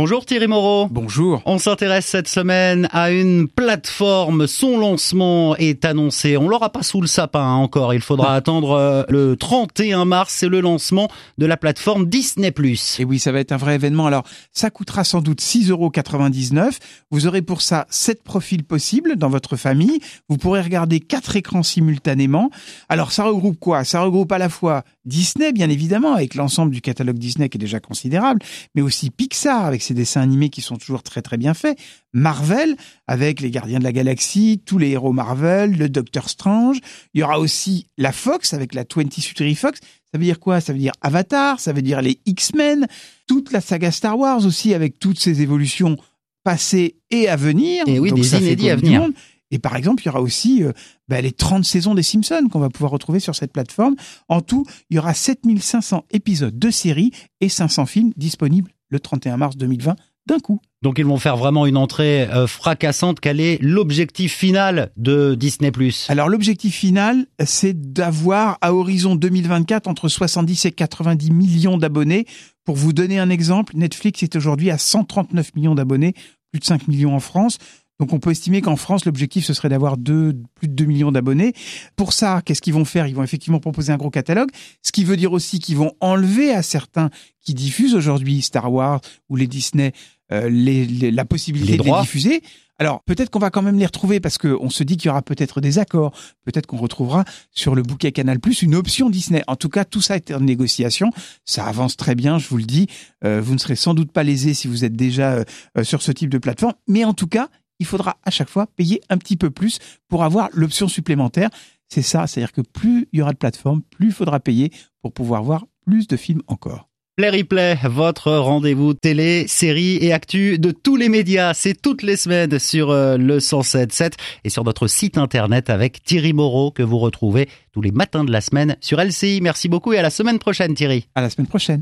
Bonjour Thierry Moreau. Bonjour. On s'intéresse cette semaine à une plateforme. Son lancement est annoncé. On l'aura pas sous le sapin hein, encore. Il faudra attendre euh, le 31 mars. C'est le lancement de la plateforme Disney+. Et oui, ça va être un vrai événement. Alors, ça coûtera sans doute 6,99 euros. Vous aurez pour ça 7 profils possibles dans votre famille. Vous pourrez regarder quatre écrans simultanément. Alors, ça regroupe quoi? Ça regroupe à la fois Disney, bien évidemment, avec l'ensemble du catalogue Disney qui est déjà considérable, mais aussi Pixar avec ses dessins animés qui sont toujours très très bien faits, Marvel avec les Gardiens de la Galaxie, tous les héros Marvel, le Docteur Strange. Il y aura aussi la Fox avec la 20th Century Fox. Ça veut dire quoi? Ça veut dire Avatar, ça veut dire les X-Men, toute la saga Star Wars aussi avec toutes ses évolutions passées et à venir. Et oui, Donc des inédits à venir. monde. Et par exemple, il y aura aussi euh, bah, les 30 saisons des Simpsons qu'on va pouvoir retrouver sur cette plateforme. En tout, il y aura 7500 épisodes de séries et 500 films disponibles le 31 mars 2020 d'un coup. Donc ils vont faire vraiment une entrée euh, fracassante. Quel est l'objectif final de Disney+. Alors l'objectif final, c'est d'avoir à horizon 2024 entre 70 et 90 millions d'abonnés. Pour vous donner un exemple, Netflix est aujourd'hui à 139 millions d'abonnés, plus de 5 millions en France. Donc on peut estimer qu'en France, l'objectif, ce serait d'avoir deux, plus de 2 millions d'abonnés. Pour ça, qu'est-ce qu'ils vont faire? Ils vont effectivement proposer un gros catalogue, ce qui veut dire aussi qu'ils vont enlever à certains qui diffusent aujourd'hui Star Wars ou les Disney euh, les, les- la possibilité Les de les diffuser. Alors peut-être qu'on va quand même les retrouver parce qu'on se dit qu'il y aura peut-être des accords. Peut-être qu'on retrouvera sur le bouquet Canal Plus une option Disney. En tout cas, tout ça est en négociation. Ça avance très bien, je vous le dis. Euh, vous ne serez sans doute pas lésés si vous êtes déjà euh, euh, sur ce type de plateforme. Mais en tout cas, il faudra à chaque fois payer un petit peu plus pour avoir l'option supplémentaire. C'est ça, c'est-à-dire que plus il y aura de plateformes, plus il faudra payer pour pouvoir voir plus de films encore. Play Replay, votre rendez-vous télé, série et actu de tous les médias. C'est toutes les semaines sur euh, le 107.7 et sur notre site internet avec Thierry Moreau que vous retrouvez tous les matins de la semaine sur LCI. Merci beaucoup et à la semaine prochaine Thierry. À la semaine prochaine.